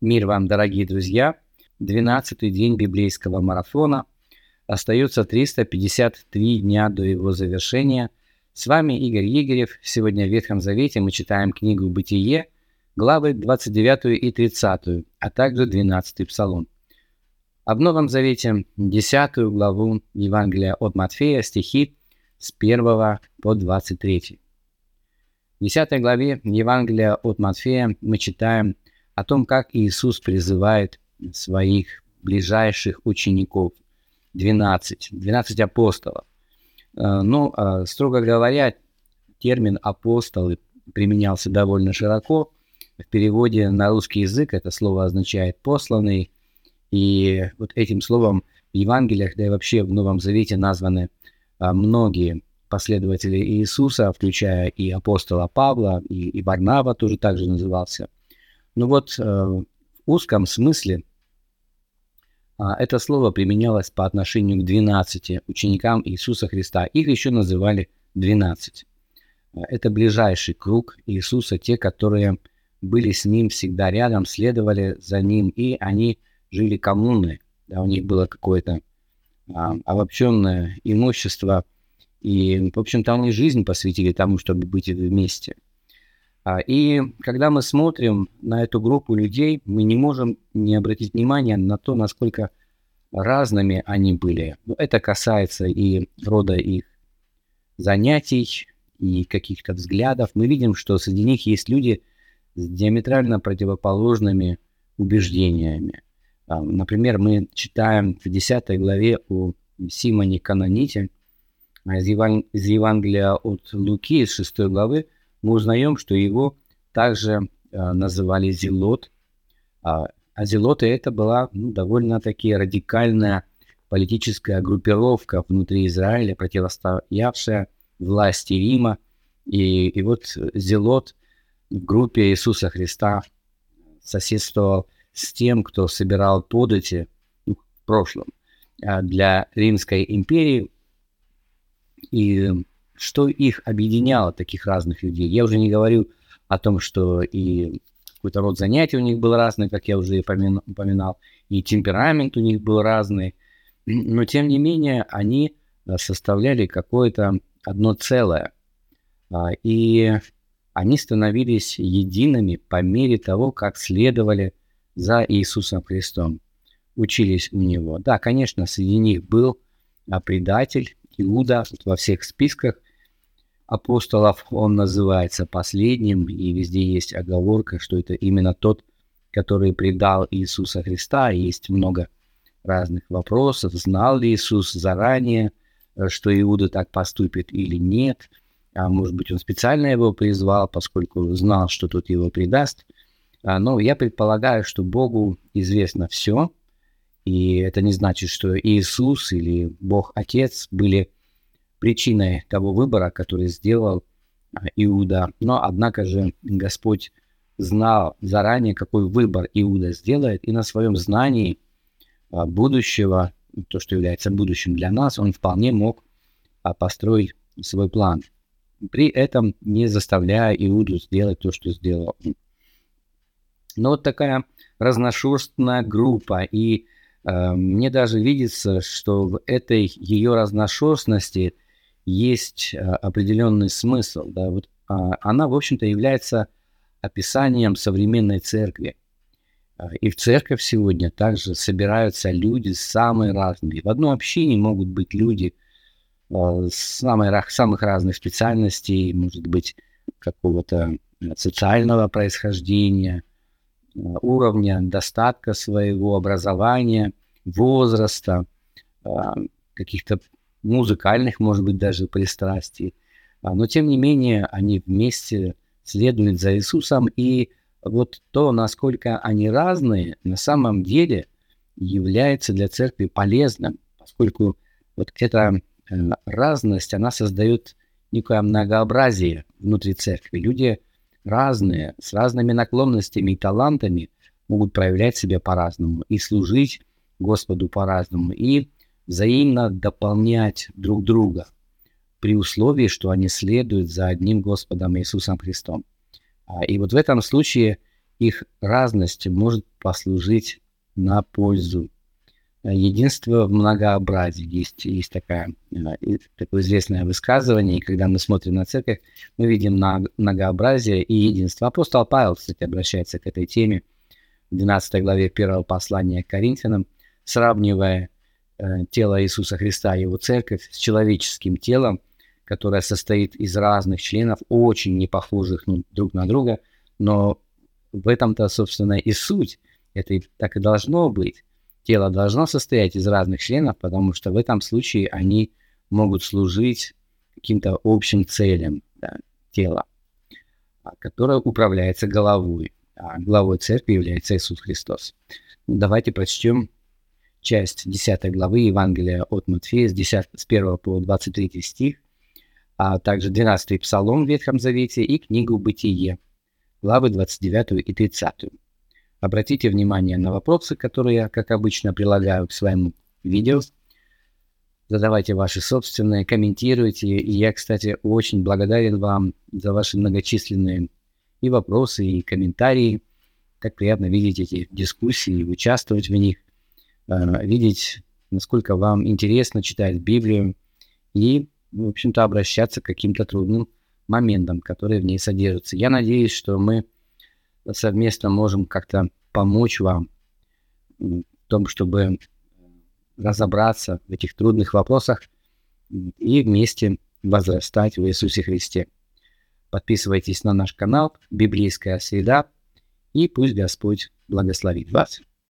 Мир вам, дорогие друзья! 12-й день библейского марафона. Остается 353 дня до его завершения. С вами Игорь Егорев. Сегодня в Ветхом Завете мы читаем книгу «Бытие», главы 29 и 30, а также 12 Псалом. А в Новом Завете 10 главу Евангелия от Матфея, стихи с 1 по 23. В 10 главе Евангелия от Матфея мы читаем – о том, как Иисус призывает своих ближайших учеников, 12, 12 апостолов. Э, ну, а, строго говоря, термин «апостолы» применялся довольно широко. В переводе на русский язык это слово означает «посланный», и вот этим словом в Евангелиях, да и вообще в Новом Завете названы а, многие последователи Иисуса, включая и апостола Павла, и, и Барнава тоже также назывался – ну вот э, в узком смысле а, это слово применялось по отношению к 12 ученикам Иисуса Христа. Их еще называли 12. Это ближайший круг Иисуса, те, которые были с Ним всегда рядом, следовали за Ним, и они жили коммуной. Да, у них было какое-то а, обобщенное имущество, и, в общем-то, они жизнь посвятили тому, чтобы быть вместе – и когда мы смотрим на эту группу людей, мы не можем не обратить внимания на то, насколько разными они были. Это касается и рода их занятий, и каких-то взглядов. Мы видим, что среди них есть люди с диаметрально противоположными убеждениями. А, например, мы читаем в 10 главе о Симоне Каноните из Евангелия от Луки, из 6 главы, мы узнаем, что его также э, называли Зелот. А, а Зелоты это была ну, довольно-таки радикальная политическая группировка внутри Израиля, противостоявшая власти Рима. И, и вот Зелот в группе Иисуса Христа соседствовал с тем, кто собирал подати ну, в прошлом а, для Римской империи. И что их объединяло, таких разных людей. Я уже не говорю о том, что и какой-то род занятий у них был разный, как я уже упоминал, и темперамент у них был разный, но тем не менее они э, составляли какое-то одно целое, а, и они становились едиными по мере того, как следовали за Иисусом Христом, учились у Него. Да, конечно, среди них был а, предатель, Иуда во всех списках, апостолов он называется последним, и везде есть оговорка, что это именно тот, который предал Иисуса Христа. Есть много разных вопросов. Знал ли Иисус заранее, э, что Иуда так поступит или нет? А может быть, он специально его призвал, поскольку знал, что тут его предаст. А, но я предполагаю, что Богу известно все, и это не значит, что Иисус или Бог Отец были причиной того выбора, который сделал а, Иуда. Но, однако же, Господь знал заранее, какой выбор Иуда сделает, и на своем знании а, будущего, то, что является будущим для нас, он вполне мог а, построить свой план. При этом не заставляя Иуду сделать то, что сделал. Но вот такая разношерстная группа, и э, мне даже видится, что в этой ее разношерстности – есть а, определенный смысл. Да? Вот, а, она, в общем-то, является описанием современной церкви. А, и в церковь сегодня также собираются люди самые разные. В одной общине могут быть люди самых, самых разных специальностей, может быть, какого-то социального происхождения, уровня достатка своего образования, возраста, каких-то музыкальных, может быть, даже пристрастий. А, но, тем не менее, они вместе следуют за Иисусом. И вот то, насколько они разные, на самом деле является для церкви полезным, поскольку вот эта э, разность, она создает некое многообразие внутри церкви. Люди разные, с разными наклонностями и талантами могут проявлять себя по-разному и служить Господу по-разному. И взаимно дополнять друг друга при условии, что они следуют за одним Господом Иисусом Христом. А, и вот в этом случае их разность может послужить на пользу. Единство в многообразии. Есть, есть такая, такое известное высказывание, и когда мы смотрим на церковь, мы видим многообразие и единство. Апостол Павел, кстати, обращается к этой теме в 12 главе первого послания к Коринфянам, сравнивая тело Иисуса Христа его церковь с человеческим телом, которое состоит из разных членов, очень не похожих ну, друг на друга, но в этом-то, собственно, и суть. Это так и должно быть. Тело должно состоять из разных членов, потому что в этом случае они могут служить каким-то общим целям да, тела, а, которое управляется головой. А главой церкви является Иисус Христос. Давайте прочтем часть 10 главы Евангелия от Матфея с, 10, с 1 по 23 стих, а также 12 псалом в Ветхом Завете и книгу «Бытие», главы 29 и 30. Обратите внимание на вопросы, которые я, как обычно, прилагаю к своему видео. Задавайте ваши собственные, комментируйте. И я, кстати, очень благодарен вам за ваши многочисленные и вопросы, и комментарии. Так приятно видеть эти дискуссии, участвовать в них, э, видеть, насколько вам интересно читать Библию и, в общем-то, обращаться к каким-то трудным моментам, которые в ней содержатся. Я надеюсь, что мы совместно можем как-то помочь вам в том, чтобы разобраться в этих трудных вопросах и вместе возрастать в Иисусе Христе. Подписывайтесь на наш канал «Библейская среда» и пусть Господь благословит вас.